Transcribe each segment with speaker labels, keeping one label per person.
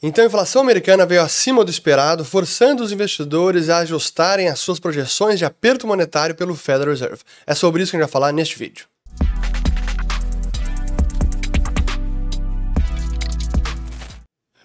Speaker 1: Então a inflação americana veio acima do esperado, forçando os investidores a ajustarem as suas projeções de aperto monetário pelo Federal Reserve. É sobre isso que a gente vai falar neste vídeo.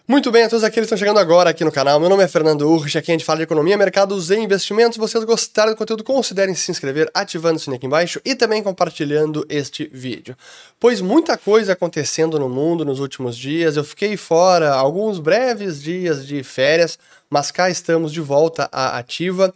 Speaker 1: Muito bem a todos aqueles que estão chegando agora aqui no canal. Meu nome é Fernando Urrich, aqui a gente fala de economia, mercados e investimentos. Se vocês gostaram do conteúdo, considerem se inscrever, ativando o sininho aqui embaixo e também compartilhando este vídeo. Pois muita coisa acontecendo no mundo nos últimos dias. Eu fiquei fora alguns breves dias de férias, mas cá estamos de volta à ativa.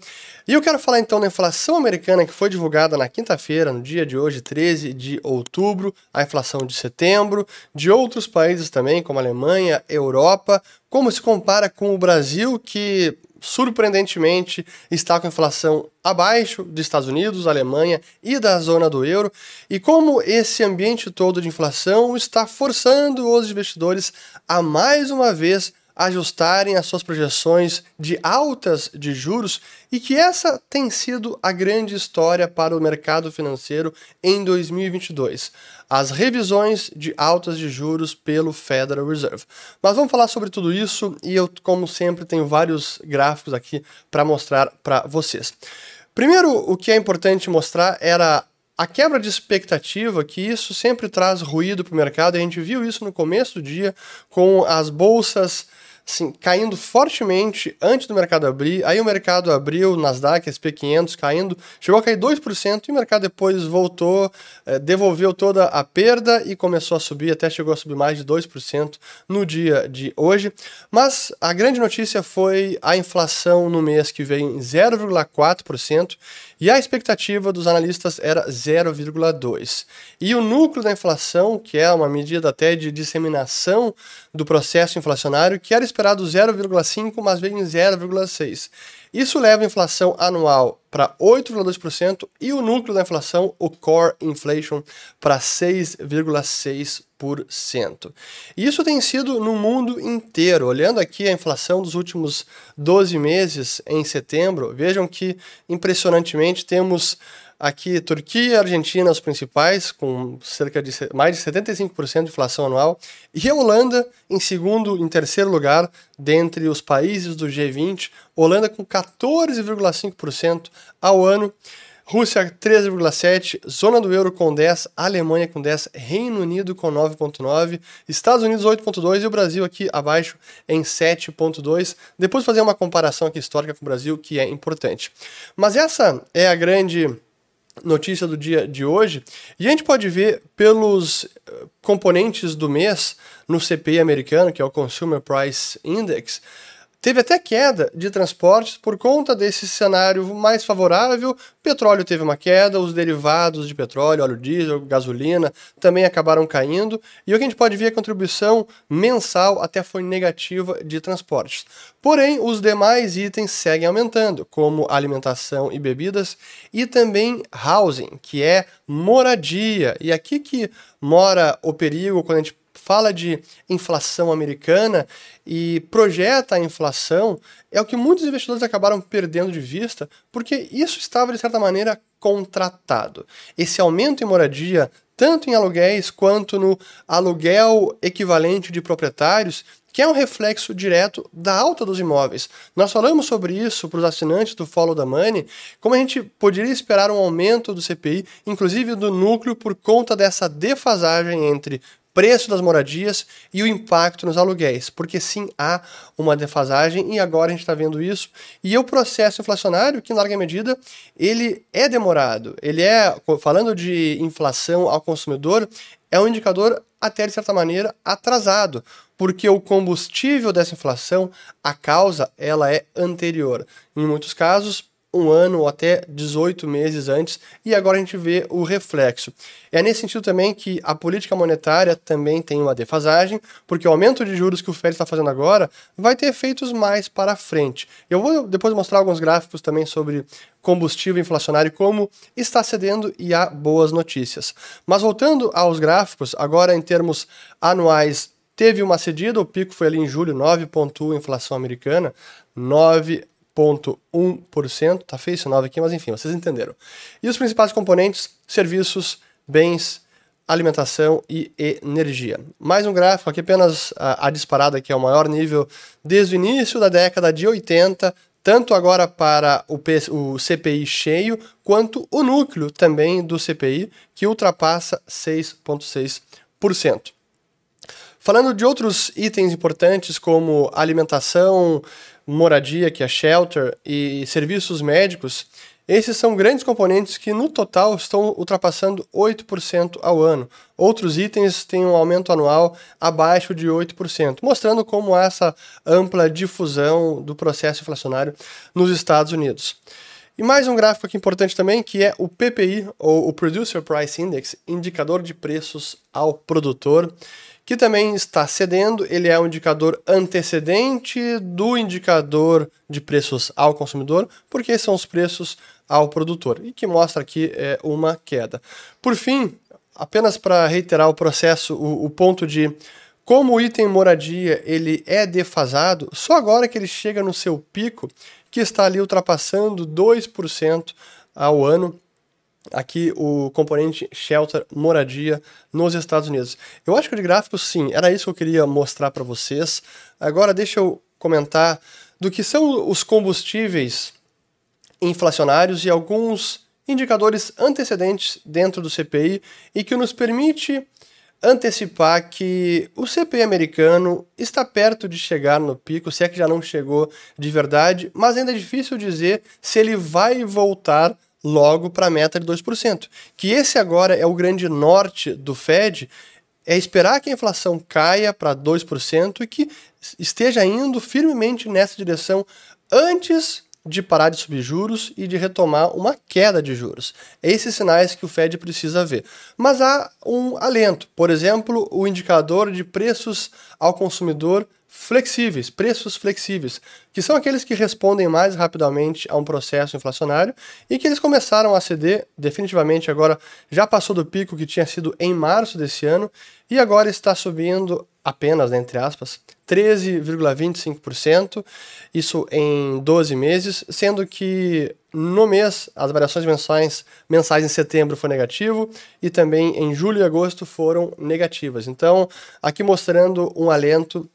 Speaker 1: E eu quero falar então da inflação americana que foi divulgada na quinta-feira, no dia de hoje, 13 de outubro, a inflação de setembro, de outros países também, como Alemanha, Europa, como se compara com o Brasil, que surpreendentemente está com inflação abaixo dos Estados Unidos, Alemanha e da zona do euro, e como esse ambiente todo de inflação está forçando os investidores a mais uma vez ajustarem as suas projeções de altas de juros e que essa tem sido a grande história para o mercado financeiro em 2022. As revisões de altas de juros pelo Federal Reserve. Mas vamos falar sobre tudo isso e eu, como sempre, tenho vários gráficos aqui para mostrar para vocês. Primeiro, o que é importante mostrar era a quebra de expectativa, que isso sempre traz ruído para o mercado, a gente viu isso no começo do dia com as bolsas assim, caindo fortemente antes do mercado abrir. Aí o mercado abriu, Nasdaq, SP500 caindo, chegou a cair 2% e o mercado depois voltou, eh, devolveu toda a perda e começou a subir, até chegou a subir mais de 2% no dia de hoje. Mas a grande notícia foi a inflação no mês que veio em 0,4% e a expectativa dos analistas era 0,2%. E o núcleo da inflação, que é uma medida até de disseminação do processo inflacionário, que era esperado 0,5%, mas veio em 0,6%. Isso leva a inflação anual para 8,2% e o núcleo da inflação, o core inflation, para 6,6%. Isso tem sido no mundo inteiro. Olhando aqui a inflação dos últimos 12 meses em setembro, vejam que impressionantemente temos Aqui, Turquia e Argentina, os principais, com cerca de mais de 75% de inflação anual. E a Holanda, em segundo em terceiro lugar, dentre os países do G20. Holanda com 14,5% ao ano. Rússia 13,7%, zona do euro com 10%, Alemanha com 10%, Reino Unido com 9,9%, Estados Unidos 8,2% e o Brasil aqui abaixo em 7,2%. Depois fazer uma comparação aqui histórica com o Brasil, que é importante. Mas essa é a grande notícia do dia de hoje. E a gente pode ver pelos eh, componentes do mês no CPI americano, que é o Consumer Price Index, Teve até queda de transportes por conta desse cenário mais favorável. Petróleo teve uma queda, os derivados de petróleo, óleo diesel, gasolina também acabaram caindo. E o que a gente pode ver é a contribuição mensal até foi negativa de transportes. Porém, os demais itens seguem aumentando, como alimentação e bebidas, e também housing, que é moradia. E aqui que mora o perigo quando a gente fala de inflação americana e projeta a inflação, é o que muitos investidores acabaram perdendo de vista, porque isso estava, de certa maneira, contratado. Esse aumento em moradia, tanto em aluguéis quanto no aluguel equivalente de proprietários, que é um reflexo direto da alta dos imóveis. Nós falamos sobre isso para os assinantes do Follow the Money, como a gente poderia esperar um aumento do CPI, inclusive do núcleo, por conta dessa defasagem entre preço das moradias e o impacto nos aluguéis, porque sim há uma defasagem e agora a gente está vendo isso. E o processo inflacionário, que em larga medida ele é demorado, ele é, falando de inflação ao consumidor, é um indicador até de certa maneira atrasado, porque o combustível dessa inflação, a causa, ela é anterior. Em muitos casos, um ano ou até 18 meses antes, e agora a gente vê o reflexo. É nesse sentido também que a política monetária também tem uma defasagem, porque o aumento de juros que o Fed está fazendo agora vai ter efeitos mais para frente. Eu vou depois mostrar alguns gráficos também sobre combustível inflacionário como está cedendo e há boas notícias. Mas voltando aos gráficos, agora em termos anuais teve uma cedida, o pico foi ali em julho, 9,1 inflação americana, 9 0,1%. Tá feio esse 9 aqui, mas enfim, vocês entenderam. E os principais componentes: serviços, bens, alimentação e energia. Mais um gráfico aqui apenas a, a disparada que é o maior nível desde o início da década de 80, tanto agora para o, P, o CPI cheio, quanto o núcleo também do CPI, que ultrapassa 6,6%. Falando de outros itens importantes como alimentação, moradia, que é shelter, e serviços médicos, esses são grandes componentes que no total estão ultrapassando 8% ao ano. Outros itens têm um aumento anual abaixo de 8%, mostrando como há essa ampla difusão do processo inflacionário nos Estados Unidos. E mais um gráfico aqui importante também, que é o PPI, ou o Producer Price Index, indicador de preços ao produtor que também está cedendo. Ele é um indicador antecedente do indicador de preços ao consumidor, porque são os preços ao produtor, e que mostra aqui é, uma queda. Por fim, apenas para reiterar o processo, o, o ponto de como o item moradia ele é defasado, só agora que ele chega no seu pico, que está ali ultrapassando 2% ao ano, aqui o componente shelter, moradia nos Estados Unidos. Eu acho que de gráfico, sim, era isso que eu queria mostrar para vocês. Agora deixa eu comentar do que são os combustíveis inflacionários e alguns indicadores antecedentes dentro do CPI e que nos permite antecipar que o CPI americano está perto de chegar no pico, se é que já não chegou de verdade, mas ainda é difícil dizer se ele vai voltar logo para a meta de 2%. Que esse agora é o grande norte do Fed, é esperar que a inflação caia para 2% e que esteja indo firmemente nessa direção antes de parar de subir juros e de retomar uma queda de juros. É esses sinais que o Fed precisa ver. Mas há um alento. Por exemplo, o indicador de preços ao consumidor flexíveis, preços flexíveis, que são aqueles que respondem mais rapidamente a um processo inflacionário e que eles começaram a ceder definitivamente agora já passou do pico que tinha sido em março desse ano e agora está subindo apenas, né, entre aspas, 13,25%, isso em 12 meses, sendo que no mês as variações mensais, mensais em setembro foi negativo e também em julho e agosto foram negativas. Então, aqui mostrando um alento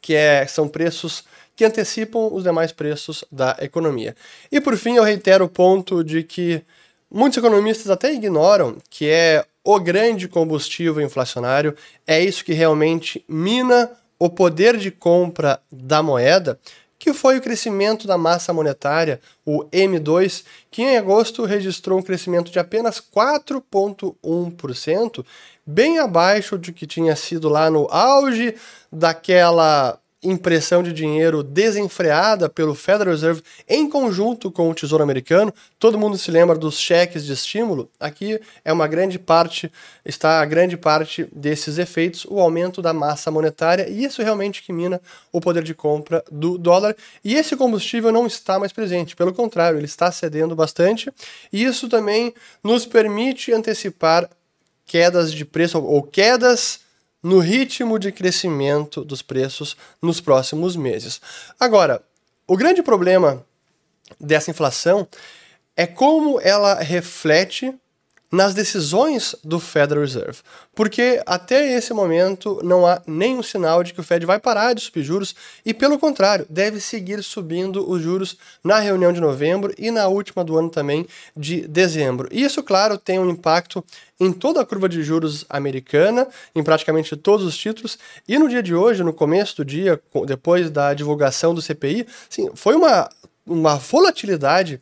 Speaker 1: que é, são preços que antecipam os demais preços da economia. E por fim, eu reitero o ponto de que muitos economistas até ignoram que é o grande combustível inflacionário, é isso que realmente mina o poder de compra da moeda, que foi o crescimento da massa monetária, o M2, que em agosto registrou um crescimento de apenas 4,1%, bem abaixo do que tinha sido lá no auge daquela impressão de dinheiro desenfreada pelo Federal Reserve em conjunto com o Tesouro Americano. Todo mundo se lembra dos cheques de estímulo. Aqui é uma grande parte, está a grande parte desses efeitos, o aumento da massa monetária, e isso realmente que mina o poder de compra do dólar. E esse combustível não está mais presente, pelo contrário, ele está cedendo bastante, e isso também nos permite antecipar quedas de preço ou quedas no ritmo de crescimento dos preços nos próximos meses. Agora, o grande problema dessa inflação é como ela reflete nas decisões do Federal Reserve, porque até esse momento não há nenhum sinal de que o Fed vai parar de subir juros e, pelo contrário, deve seguir subindo os juros na reunião de novembro e na última do ano também de dezembro. E isso, claro, tem um impacto em toda a curva de juros americana, em praticamente todos os títulos, e no dia de hoje, no começo do dia, depois da divulgação do CPI, sim, foi uma, uma volatilidade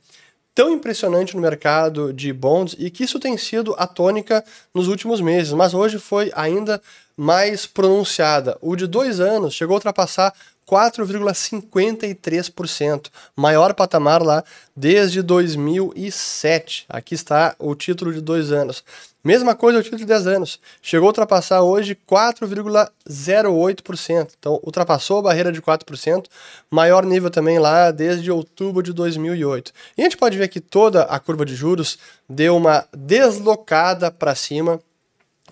Speaker 1: tão impressionante no mercado de bonds e que isso tem sido a tônica nos últimos meses, mas hoje foi ainda mais pronunciada. O de dois anos chegou a ultrapassar 4,53%, maior patamar lá desde 2007. Aqui está o título de dois anos. Mesma coisa o título de 10 anos. Chegou a ultrapassar hoje 4,08%. Então, ultrapassou a barreira de 4%, maior nível também lá desde outubro de 2008. E a gente pode ver que toda a curva de juros deu uma deslocada para cima,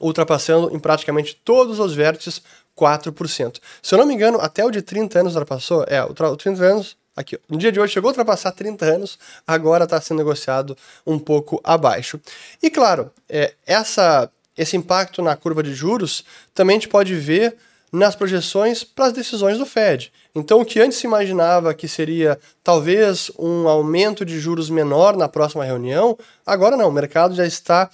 Speaker 1: ultrapassando em praticamente todos os vértices 4%. Se eu não me engano, até o de 30 anos ultrapassou. É, o 30 anos Aqui, no dia de hoje chegou a ultrapassar 30 anos, agora está sendo negociado um pouco abaixo. E claro, é, essa esse impacto na curva de juros também a gente pode ver nas projeções para as decisões do Fed. Então, o que antes se imaginava que seria talvez um aumento de juros menor na próxima reunião, agora não, o mercado já está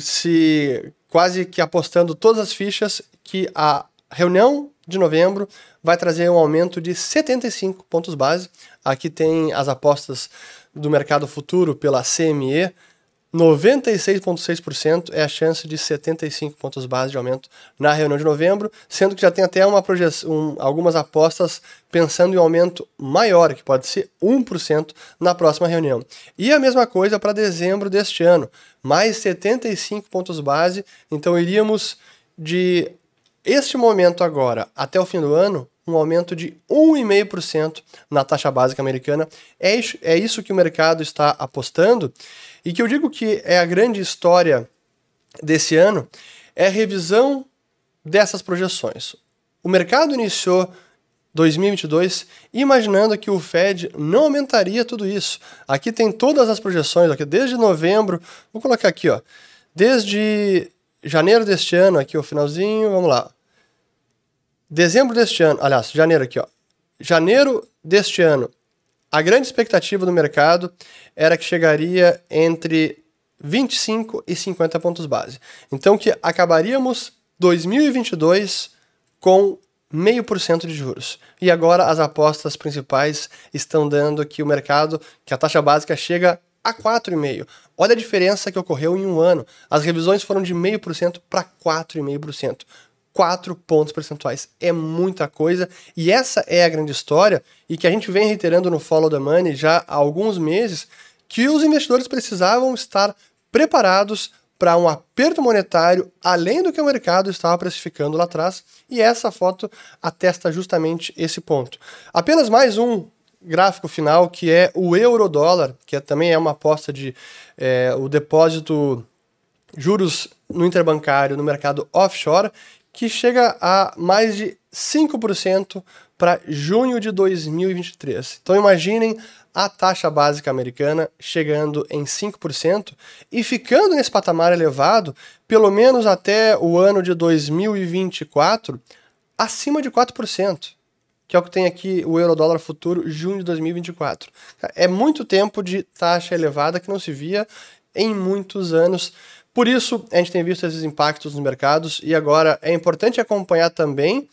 Speaker 1: se quase que apostando todas as fichas que a reunião de novembro vai trazer um aumento de 75 pontos base. Aqui tem as apostas do mercado futuro pela CME, 96,6% é a chance de 75 pontos base de aumento na reunião de novembro, sendo que já tem até uma projeção, um, algumas apostas pensando em um aumento maior, que pode ser 1% na próxima reunião. E a mesma coisa para dezembro deste ano, mais 75 pontos base, então iríamos de este momento agora até o fim do ano um aumento de 1,5% na taxa básica americana. É isso, é isso que o mercado está apostando. E que eu digo que é a grande história desse ano é a revisão dessas projeções. O mercado iniciou 2022 imaginando que o Fed não aumentaria tudo isso. Aqui tem todas as projeções, aqui desde novembro, vou colocar aqui, ó, desde janeiro deste ano, aqui o finalzinho, vamos lá. Dezembro deste ano, aliás, janeiro aqui, ó. Janeiro deste ano, a grande expectativa do mercado era que chegaria entre 25 e 50 pontos base. Então que acabaríamos 2022 com meio por cento de juros. E agora as apostas principais estão dando que o mercado, que a taxa básica chega a 4,5. Olha a diferença que ocorreu em um ano. As revisões foram de 0,5% para 4,5%. 4 pontos percentuais. É muita coisa e essa é a grande história e que a gente vem reiterando no Follow the Money já há alguns meses que os investidores precisavam estar preparados para um aperto monetário além do que o mercado estava precificando lá atrás e essa foto atesta justamente esse ponto. Apenas mais um gráfico final que é o euro dólar, que é, também é uma aposta de é, o depósito juros no interbancário no mercado offshore que chega a mais de 5% para junho de 2023. Então imaginem a taxa básica americana chegando em 5% e ficando nesse patamar elevado pelo menos até o ano de 2024 acima de 4%, que é o que tem aqui o euro dólar futuro junho de 2024. É muito tempo de taxa elevada que não se via em muitos anos. Por isso, a gente tem visto esses impactos nos mercados e agora é importante acompanhar também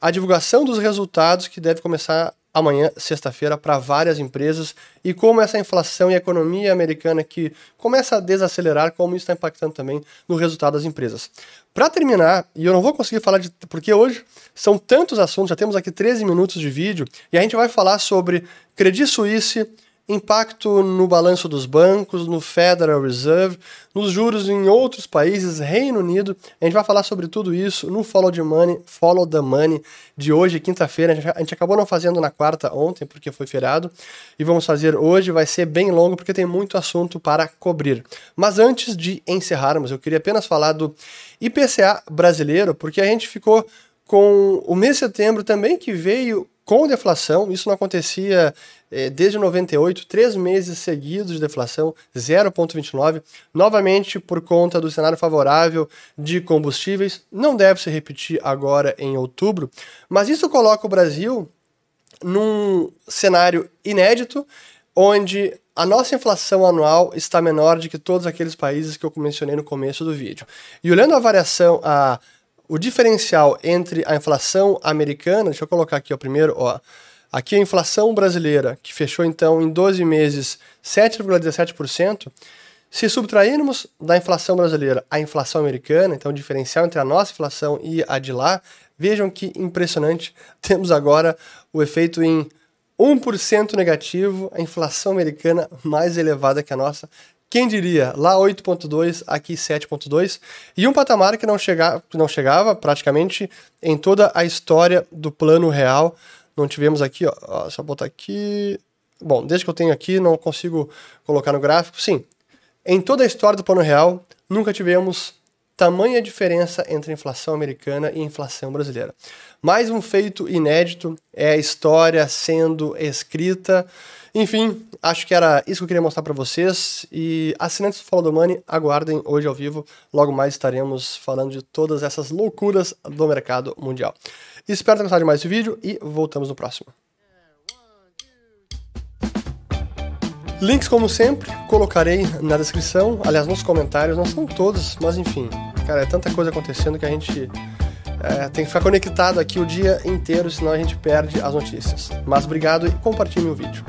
Speaker 1: a divulgação dos resultados que deve começar amanhã, sexta-feira, para várias empresas e como essa inflação e economia americana que começa a desacelerar, como isso está impactando também no resultado das empresas. Para terminar, e eu não vou conseguir falar de. porque hoje são tantos assuntos, já temos aqui 13 minutos de vídeo, e a gente vai falar sobre Credit Suisse impacto no balanço dos bancos, no Federal Reserve, nos juros em outros países, Reino Unido. A gente vai falar sobre tudo isso no Follow the Money, Follow the Money de hoje, quinta-feira. A gente acabou não fazendo na quarta ontem, porque foi feriado, e vamos fazer hoje. Vai ser bem longo, porque tem muito assunto para cobrir. Mas antes de encerrarmos, eu queria apenas falar do IPCA brasileiro, porque a gente ficou com o mês de setembro também que veio com deflação, isso não acontecia eh, desde 98, três meses seguidos de deflação, 0,29, novamente por conta do cenário favorável de combustíveis, não deve se repetir agora em outubro, mas isso coloca o Brasil num cenário inédito, onde a nossa inflação anual está menor do que todos aqueles países que eu mencionei no começo do vídeo. E olhando a variação, a o diferencial entre a inflação americana, deixa eu colocar aqui o primeiro, ó, aqui a inflação brasileira, que fechou então em 12 meses 7,17%, se subtrairmos da inflação brasileira a inflação americana, então o diferencial entre a nossa inflação e a de lá, vejam que impressionante, temos agora o efeito em 1% negativo, a inflação americana mais elevada que a nossa, quem diria? Lá 8.2, aqui 7.2, e um patamar que não, chega, não chegava praticamente em toda a história do plano real. Não tivemos aqui, ó, ó, só botar aqui. Bom, desde que eu tenho aqui, não consigo colocar no gráfico. Sim, em toda a história do plano real, nunca tivemos tamanha diferença entre a inflação americana e a inflação brasileira. Mais um feito inédito é a história sendo escrita. Enfim, acho que era isso que eu queria mostrar para vocês. E assinantes do Follow the Money, aguardem hoje ao vivo. Logo mais estaremos falando de todas essas loucuras do mercado mundial. Espero ter gostado de mais esse vídeo e voltamos no próximo. Links, como sempre, colocarei na descrição, aliás, nos comentários, não são todos, mas enfim, cara, é tanta coisa acontecendo que a gente é, tem que ficar conectado aqui o dia inteiro, senão a gente perde as notícias. Mas obrigado e compartilhe o vídeo.